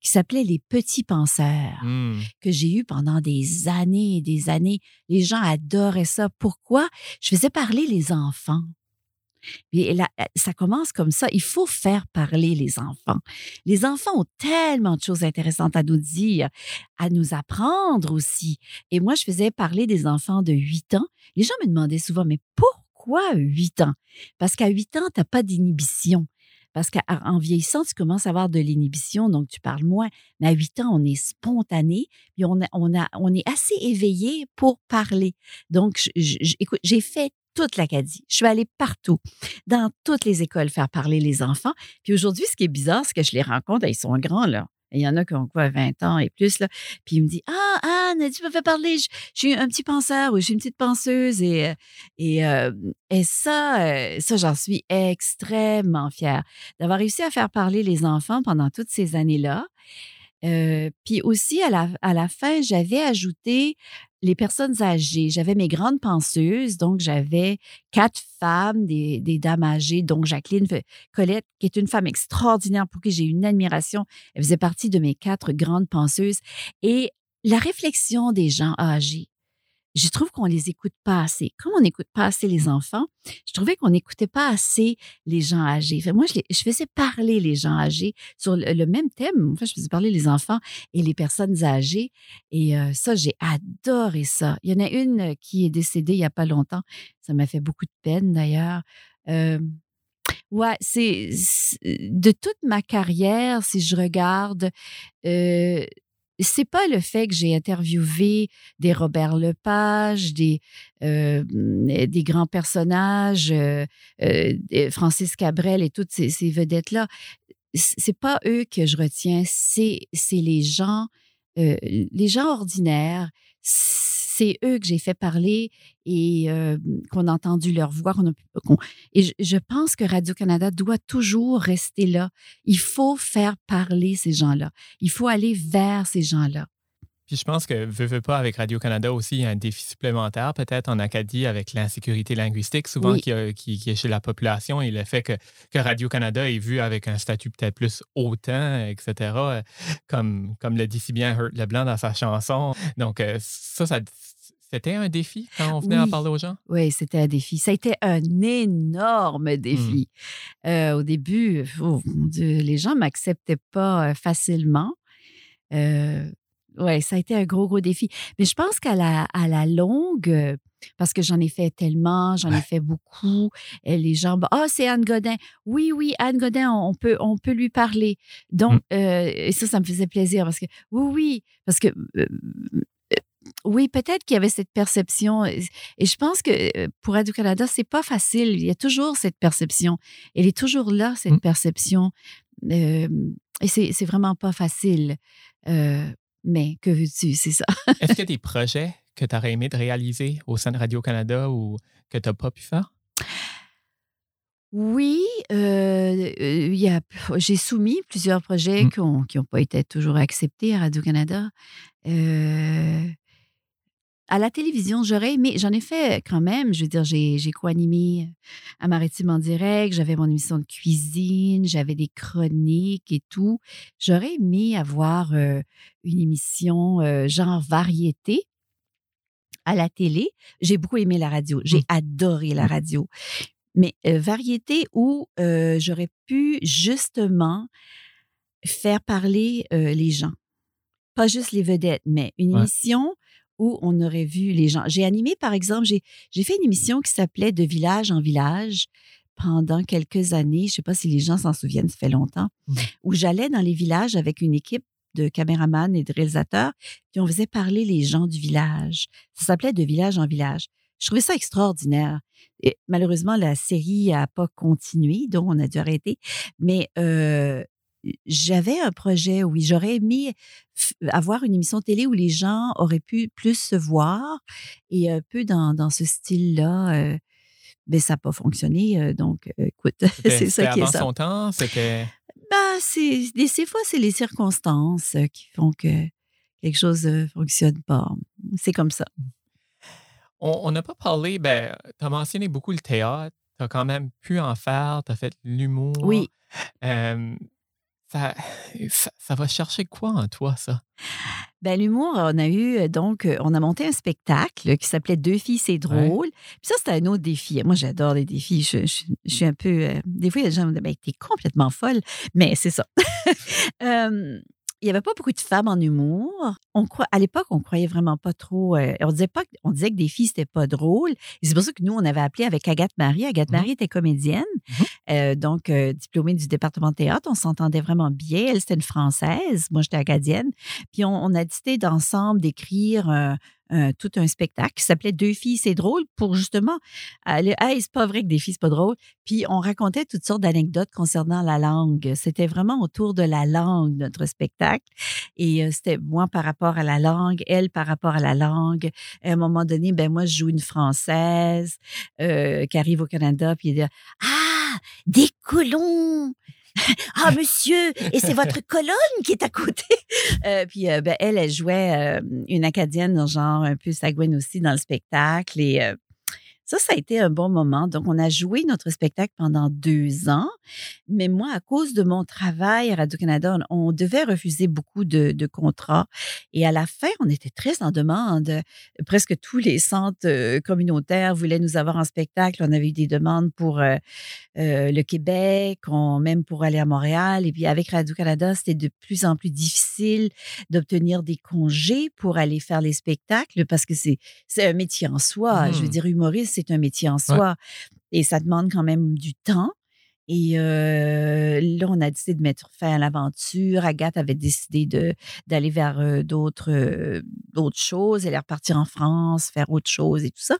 qui s'appelait Les petits penseurs Hmm. que j'ai eu pendant des années et des années. Les gens adoraient ça. Pourquoi? Je faisais parler les enfants. Et là, ça commence comme ça. Il faut faire parler les enfants. Les enfants ont tellement de choses intéressantes à nous dire, à nous apprendre aussi. Et moi, je faisais parler des enfants de 8 ans. Les gens me demandaient souvent, mais pourquoi 8 ans? Parce qu'à 8 ans, tu n'as pas d'inhibition. Parce qu'en vieillissant, tu commences à avoir de l'inhibition, donc tu parles moins. Mais à 8 ans, on est spontané, puis on, a, on, a, on est assez éveillé pour parler. Donc, écoute, j'ai fait toute l'Acadie. Je suis allée partout, dans toutes les écoles, faire parler les enfants. Puis aujourd'hui, ce qui est bizarre, c'est que je les rencontre, ils sont grands, là. Il y en a qui ont quoi, 20 ans et plus, là. Puis il me dit Ah, Anne, tu me fais parler, je, suis un petit penseur ou je suis une petite penseuse. Et, euh, et, euh, et ça, euh, ça, j'en suis extrêmement fière d'avoir réussi à faire parler les enfants pendant toutes ces années-là. Puis aussi, à la, à la fin, j'avais ajouté les personnes âgées. J'avais mes grandes penseuses, donc j'avais quatre femmes, des, dames âgées, dont Jacqueline Colette, qui est une femme extraordinaire pour qui j'ai une admiration. Elle faisait partie de mes quatre grandes penseuses. Et la réflexion des gens âgés, je trouve qu'on les écoute pas assez. Comme on n'écoute pas assez les enfants, je trouvais qu'on n'écoutait pas assez les gens âgés. Fait, moi, je, les- je faisais parler les gens âgés sur le, le même thème. Enfin, je faisais parler les enfants et les personnes âgées. Et euh, ça, j'ai adoré ça. Il y en a une qui est décédée il y a pas longtemps. Ça m'a fait beaucoup de peine, d'ailleurs. Euh, ouais, c'est c'est- de toute ma carrière, si je regarde, euh, c'est pas le fait que j'ai interviewé des Robert Lepage, des, euh, des grands personnages, euh, euh, Francis Cabrel et toutes ces, vedettes-là. C'est pas eux que je retiens, c'est les gens, les gens ordinaires. C'est eux que j'ai fait parler et euh, qu'on a entendu leur voix. qu'on a- et je pense que Radio-Canada doit toujours rester là. Il faut faire parler ces gens-là. Il faut aller vers ces gens-là. Puis je pense que, veux, veux pas, avec Radio-Canada aussi, il y a un défi supplémentaire peut-être en Acadie avec l'insécurité linguistique, souvent Oui. qui, a- qui- qui est chez la population et le fait que, que Radio-Canada est vu avec un statut peut-être plus hautain, etc., comme, comme le dit si bien Hurt Leblanc dans sa chanson. Donc, euh, ça, ça c'était un défi quand on venait en Oui. parler aux gens? Oui, c'était un défi. Ça a été un énorme défi. Euh, au début, oh, mon Dieu, les gens m'acceptaient pas euh, facilement. Euh, oui, ça a été un gros, gros défi. Mais je pense qu'à la, à la longue, euh, parce que j'en ai fait tellement, j'en ai Ouais. fait beaucoup, et les gens, bah, ah, c'est Anne Godin. Oui, oui, Anne Godin, on peut, on peut lui parler. Donc, euh, et ça, ça me faisait plaisir parce que, oui, oui, parce que, euh, oui, peut-être qu'il y avait cette perception. Et je pense que pour Radio-Canada, c'est pas facile. Il y a toujours cette perception. Elle est toujours là, cette Mm. perception. Euh, et c'est c'est vraiment pas facile. Euh, mais que veux-tu, c'est ça. Est-ce qu'il y a des projets que tu aurais aimé de réaliser au sein de Radio-Canada ou que tu n'as pas pu faire? Oui, euh, euh, j'ai soumis plusieurs projets Mm. qui n'ont pas été toujours acceptés à Radio-Canada. Euh, à la télévision, j'aurais aimé, j'en ai fait quand même, je veux dire, j'ai, co-animé à Maritime en direct, j'avais mon émission de cuisine, j'avais des chroniques et tout. J'aurais aimé avoir euh, une émission euh, genre variété à la télé. J'ai beaucoup aimé la radio, j'ai Mmh. adoré la radio. Mais euh, variété où euh, j'aurais pu justement faire parler euh, les gens. Pas juste les vedettes, mais une Ouais. émission où on aurait vu les gens. J'ai animé, par exemple, j'ai, fait une émission qui s'appelait De village en village pendant quelques années. Je sais pas si les gens s'en souviennent, ça fait longtemps, où j'allais dans les villages avec une équipe de caméramans et de réalisateurs, puis on faisait parler les gens du village. Ça s'appelait De village en village. Je trouvais ça extraordinaire. Et malheureusement, la série n'a pas continué, donc on a dû arrêter. Mais euh, j'avais un projet, oui, j'aurais aimé avoir une émission télé où les gens auraient pu plus se voir et un peu dans, dans ce style-là. euh, mais ça n'a pas fonctionné. euh, donc, euh, écoute, C'était- c'est ça c'était qui est avant ça. son temps, c'était. Ben, c'est, des, ces fois, c'est les circonstances euh, qui font que quelque chose ne fonctionne pas. C'est comme ça. On on n'a pas parlé, ben, tu as mentionné beaucoup le théâtre, tu as quand même pu en faire, tu as fait l'humour. Oui. Euh, ça, ça, ça va chercher quoi en toi, ça? Ben, l'humour, on a eu, euh, donc, euh, on a monté un spectacle qui s'appelait Deux filles, c'est drôle. Puis ça, c'était un autre défi. Moi, j'adore les défis. Je, je- je suis un peu. euh, des fois, il y a des gens me disent, ben, t'es complètement folle. Mais c'est ça. Euh, il n'y avait pas beaucoup de femmes en humour. On croit, à l'époque, on croyait vraiment pas trop. euh, on disait pas, que- on disait que des filles c'était pas drôle. Et c'est pour ça que nous on avait appelé avec Agathe Marie. Agathe Mhm. Marie était comédienne, Mhm. euh, donc euh, diplômée du département de théâtre. On s'entendait vraiment bien. Elle c'était une française, moi j'étais acadienne. Puis on, on a décidé d'ensemble d'écrire euh, tout un spectacle qui s'appelait Deux filles, c'est drôle pour justement aller, hey, c'est pas vrai que des filles, c'est pas drôle. Puis on racontait toutes sortes d'anecdotes concernant la langue. C'était vraiment autour de la langue, notre spectacle. Et euh, c'était moi par rapport à la langue, elle par rapport à la langue. À un moment donné, ben moi, je joue une Française euh, qui arrive au Canada, puis elle dit Ah, des colons! Ah, monsieur, et c'est votre colonne qui est à côté? Euh, puis euh, ben, elle, elle jouait euh, une Acadienne, genre un peu sagouine aussi dans le spectacle. Et ça, ça a été un bon moment. Donc, on a joué notre spectacle pendant deux ans. Mais moi, à cause de mon travail à Radio-Canada, on, on devait refuser beaucoup de, de contrats. Et à la fin, on était très en demande. Presque tous les centres euh, communautaires voulaient nous avoir en spectacle. On avait eu des demandes pour euh, euh, le Québec, on- même pour aller à Montréal. Et puis avec Radio-Canada, c'était de plus en plus difficile d'obtenir des congés pour aller faire les spectacles parce que c'est un métier en soi. Je veux Mhm. dire, humoriste, c'est un métier en soi. Et ça demande quand même du temps. Et euh, là, on a décidé de mettre fin à l'aventure. Agathe avait décidé de d'aller vers euh, d'autres euh, d'autres choses. Elle est repartie en France, faire autre chose et tout ça.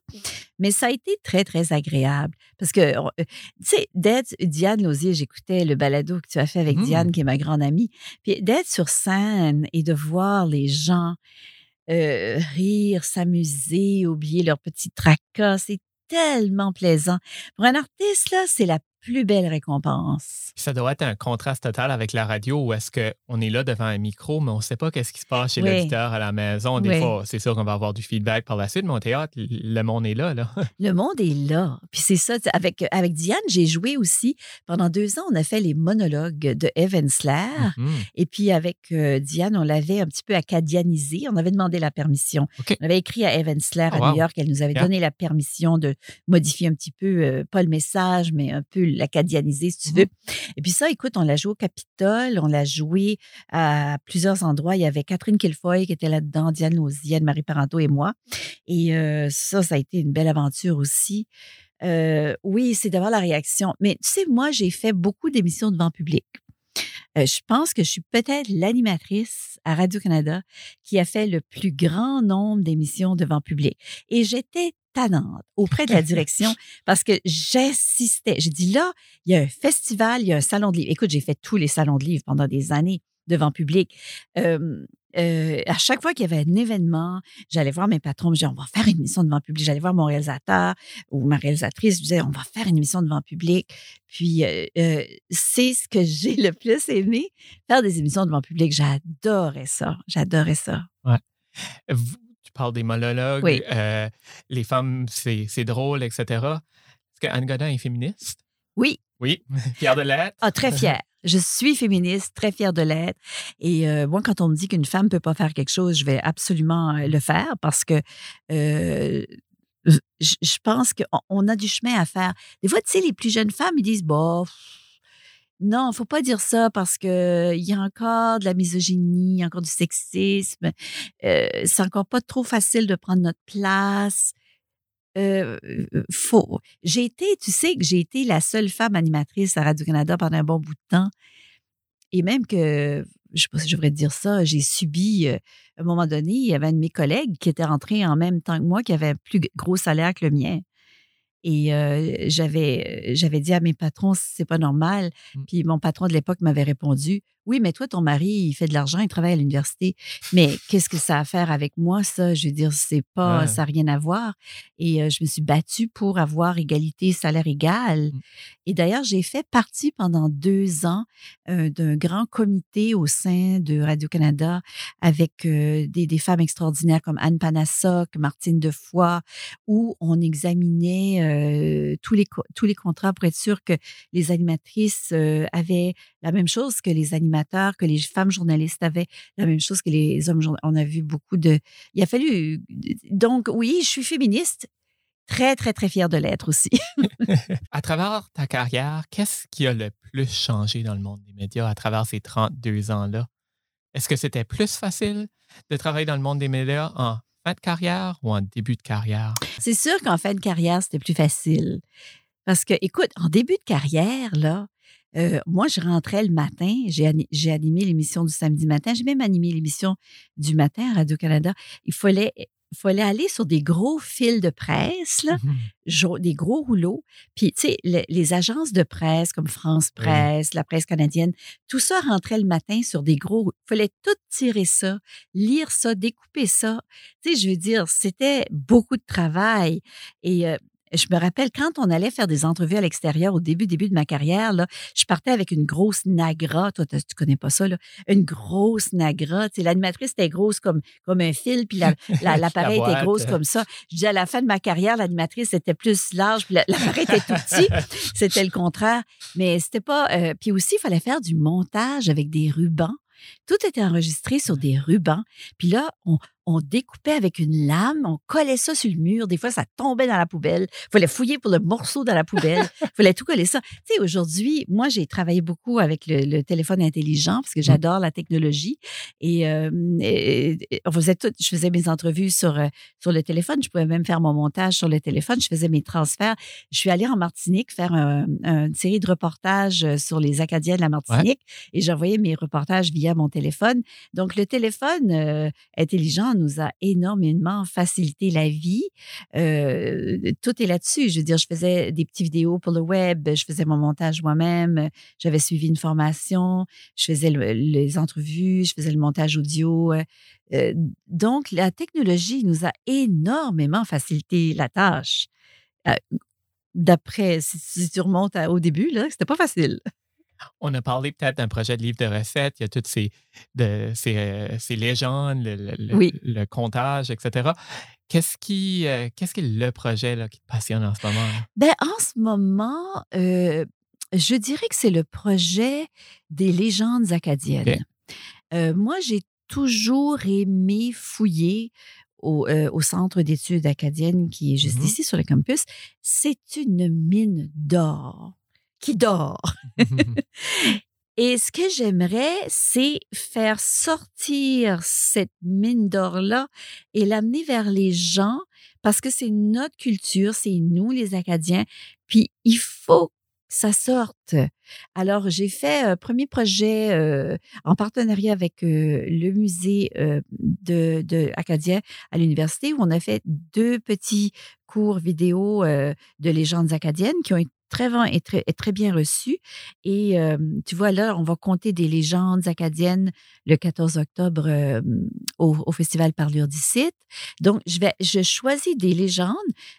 Mais ça a été très, très agréable. Parce que, tu sais, d'être Diane Lausier, j'écoutais le balado que tu as fait avec. Diane, qui est ma grande amie. Puis d'être sur scène et de voir les gens euh, rire, s'amuser, oublier leurs petits tracas, c'est tellement plaisant. Pour un artiste, là, c'est la plus belle récompense. Ça doit être un contraste total avec la radio où est-ce qu'on est là devant un micro, mais on ne sait pas qu'est-ce qui se passe chez Oui. l'auditeur à la maison. Des Oui. fois, c'est sûr qu'on va avoir du feedback par la suite, mais au théâtre, le monde est là. là. Le monde est là. Puis c'est ça. Avec, avec Diane, j'ai joué aussi. Pendant deux ans, on a fait les monologues de Evan Slair. Mhm. Et puis avec euh, Diane, on l'avait un petit peu acadianisé. On avait demandé la permission. On avait écrit à Evan Slair Ah, à wow. New York. Elle nous avait Yeah. donné la permission de modifier un petit peu, euh, pas le message, mais un peu l'acadianiser, si tu Mhm. veux. Et puis ça, écoute, on l'a joué au Capitole, on l'a joué à plusieurs endroits. Il y avait Catherine Kilfoy qui était là-dedans, Diane Lausienne, Marie Parenteau et moi. Et euh, ça, ça a été une belle aventure aussi. Euh, oui, c'est d'avoir la réaction. Mais tu sais, moi, j'ai fait beaucoup d'émissions devant public. Euh, je pense que je suis peut-être l'animatrice à Radio-Canada qui a fait le plus grand nombre d'émissions devant public. Et j'étais tannante auprès de la direction parce que j'insistais. J'ai dit là, il y a un festival, il y a un salon de livres. Écoute, j'ai fait tous les salons de livres pendant des années devant public. Euh, euh, à chaque fois qu'il y avait un événement, j'allais voir mes patrons, je disais, on va faire une émission devant public. J'allais voir mon réalisateur ou ma réalisatrice, je disais, on va faire une émission devant public. Puis, euh, euh, c'est ce que j'ai le plus aimé, faire des émissions devant public. J'adorais ça. J'adorais ça. Tu parles des monologues, Oui. euh, les femmes, c'est drôle, etc. Est-ce que Anne Godin est féministe? Oui, Oui, fière de l'être? Ah, très fière. Je suis féministe, très fière de l'être. Et euh, moi, quand on me dit qu'une femme ne peut pas faire quelque chose, je vais absolument euh, le faire parce que euh, je, je pense qu'on on a du chemin à faire. Des fois, tu sais, les plus jeunes femmes, ils disent, bon, non, faut pas dire ça parce que il y a encore de la misogynie, il y a encore du sexisme. Euh, c'est encore pas trop facile de prendre notre place. Euh, faut. J'ai été, tu sais que j'ai été la seule femme animatrice à Radio-Canada pendant un bon bout de temps. Et même que, je sais pas si je devrais dire ça, j'ai subi, euh, à un moment donné, il y avait un de mes collègues qui était rentré en même temps que moi, qui avait un plus gros salaire que le mien. Et euh, j'avais, j'avais dit à mes patrons, c'est pas normal. Mm. Puis mon patron de l'époque m'avait répondu, oui, mais toi, ton mari, il fait de l'argent, il travaille à l'université. Mais qu'est-ce que ça a à faire avec moi, ça? Je veux dire, c'est pas, Ouais. ça n'a rien à voir. Et euh, je me suis battue pour avoir égalité, salaire égal. Mm. Et d'ailleurs, j'ai fait partie pendant deux ans euh, d'un grand comité au sein de Radio-Canada avec euh, des, des femmes extraordinaires comme Anne Panassoc, Martine Defoy, où on examinait tous, les, tous les contrats pour être sûr que les animatrices avaient la même chose que les animateurs, que les femmes journalistes avaient la même chose que les hommes journalistes. On a vu beaucoup de... Il a fallu... Donc, oui, je suis féministe. Très, très, très fière de l'être aussi. À travers ta carrière, qu'est-ce qui a le plus changé dans le monde des médias à travers ces 32 ans-là? Est-ce que c'était plus facile de travailler dans le monde des médias en fin de carrière ou en début de carrière? C'est sûr qu'en fin de carrière, c'était plus facile. Parce que, écoute, en début de carrière, là, euh, moi, je rentrais le matin, j'ai ani- j'ai animé l'émission du samedi matin, j'ai même animé l'émission du matin à Radio-Canada. Il fallait, il fallait aller sur des gros fils de presse, là, des gros rouleaux. Puis, tu sais, le- les agences de presse comme France. Presse, la presse canadienne, tout ça rentrait le matin sur des gros. Il fallait tout tirer ça, lire ça, découper ça. Tu sais, je veux dire, c'était beaucoup de travail. Et euh, je me rappelle quand on allait faire des entrevues à l'extérieur au début, début de ma carrière, là, je partais avec une grosse nagra. Toi, tu connais pas ça, là? Une grosse nagra. Tu sais, l'animatrice était grosse comme, comme un fil, puis la- la- l'appareil La était grosse comme ça. Je dis à la fin de ma carrière, l'animatrice était plus large, puis la- l'appareil était tout petit. C'était le contraire. Mais c'était pas. euh, puis aussi, il fallait faire du montage avec des rubans. Tout était enregistré sur des rubans. Puis là, on, on découpait avec une lame, on collait ça sur le mur. Des fois, ça tombait dans la poubelle. Il fallait fouiller pour le morceau dans la poubelle. Il fallait tout coller ça. Tu sais, aujourd'hui, moi, j'ai travaillé beaucoup avec le, le téléphone intelligent parce que j'adore la technologie. Et, euh, et- et on faisait tout, je faisais mes entrevues sur, euh, sur le téléphone. Je pouvais même faire mon montage sur le téléphone. Je faisais mes transferts. Je suis allée en Martinique faire un- un- une série de reportages euh, sur les Acadiens de la Martinique et j'envoyais mes reportages via mon téléphone. Donc, le téléphone euh, intelligent nous a énormément facilité la vie. Euh, tout est là-dessus. Je veux dire, je faisais des petites vidéos pour le web, je faisais mon montage moi-même, j'avais suivi une formation, je faisais le- les entrevues, je faisais le montage audio. euh, donc, la technologie nous a énormément facilité la tâche. Euh, D'après, si, tu remontes à- au début, c'était pas facile. On a parlé peut-être d'un projet de livre de recettes. Il y a toutes ces, de, ces, euh, ces légendes, le, le- le- Oui. le comptage, etc. Qu'est-ce qui, euh, qu'est-ce qui est le projet là, qui te passionne en ce moment? Ben, en ce moment, euh, je dirais que c'est le projet des légendes acadiennes. Euh, moi, j'ai toujours aimé fouiller au, euh, au Centre d'études acadiennes qui est juste Mhm. ici sur le campus. C'est une mine d'or qui dort. Et ce que j'aimerais, c'est faire sortir cette mine d'or-là et l'amener vers les gens parce que c'est notre culture, c'est nous les Acadiens. Puis il faut que ça sorte. Alors, j'ai fait un premier projet euh, en partenariat avec euh, le musée euh, de, acadien à l'université où on a fait deux petits cours vidéo euh, de légendes acadiennes qui ont été très, bien- et très, et très bien reçus. Et euh, tu vois, là, on va compter des légendes acadiennes le 14 octobre euh, au, au Festival Parlure d'ici. Donc, je, vais, je choisis des légendes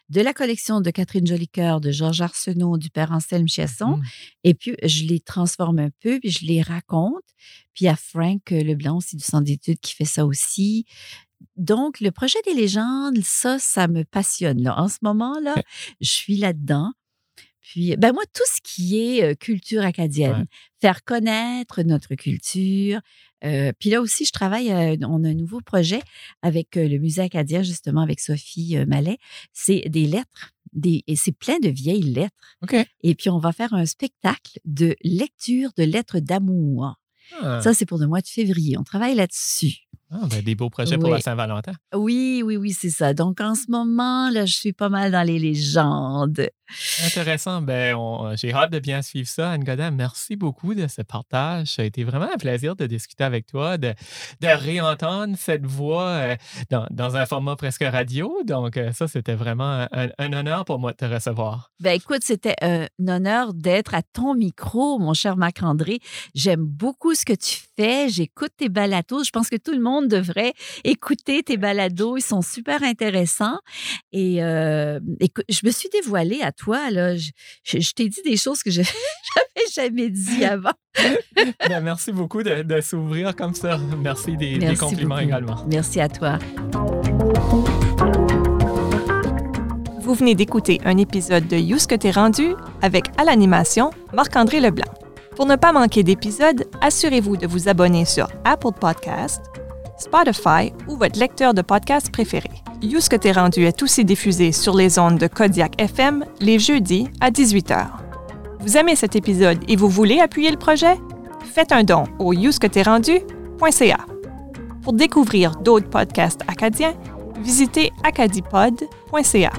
de la collection de Catherine Jolicoeur, de Georges Arsenault, du père Anselme Chiasson. Mhm. Et puis, je les transforme un peu, puis je les raconte. Puis, il y a Frank Leblanc aussi du Centre d'études qui fait ça aussi. donc, le projet des légendes, ça, ça me passionne. Là. En ce moment, là, je suis là-dedans. Puis, ben moi, tout ce qui est euh, culture acadienne, faire connaître notre culture. Euh, puis là aussi, je travaille, euh, on a un nouveau projet avec le musée acadien, justement, avec Sophie Mallet. C'est des lettres. Des, et c'est plein de vieilles lettres. OK. Et puis, on va faire un spectacle de lecture de lettres d'amour. Ah. Ça, c'est pour le mois de février. On travaille là-dessus. Ah, ben, des beaux projets pour la Saint-Valentin. Oui, oui, oui, c'est ça. Donc, en ce moment, là, je suis pas mal dans les légendes. Intéressant. Ben, on- j'ai hâte de bien suivre ça. Anne Godin, merci beaucoup de ce partage. Ça a été vraiment un plaisir de discuter avec toi, de, de réentendre cette voix euh, dans, dans un format presque radio. Donc, euh, ça, c'était vraiment un, un honneur pour moi de te recevoir. Ben écoute, c'était un honneur d'être à ton micro, mon cher Marc-André. J'aime beaucoup ce que tu fais. J'écoute tes balados. Je pense que tout le monde devrait écouter tes balados. Ils sont super intéressants. Et euh, écoute, je me suis dévoilée à toi. Là. Je, je- je t'ai dit des choses que je n'avais jamais dit avant. Ben, merci beaucoup de, de s'ouvrir comme ça. Merci des, compliments beaucoup. également. Merci à toi. Vous venez d'écouter un épisode de You ce que t'es rendu avec à l'animation Marc-André Leblanc. Pour ne pas manquer d'épisodes, assurez-vous de vous abonner sur Apple Podcast, Spotify ou votre lecteur de podcast préféré. You ce que t'es rendu est aussi diffusé sur les ondes de Kodiak FM les jeudis à 18h. Vous aimez cet épisode et vous voulez appuyer le projet? Faites un don au yousqueterrendu.ca. Pour découvrir d'autres podcasts acadiens, visitez acadipod.ca.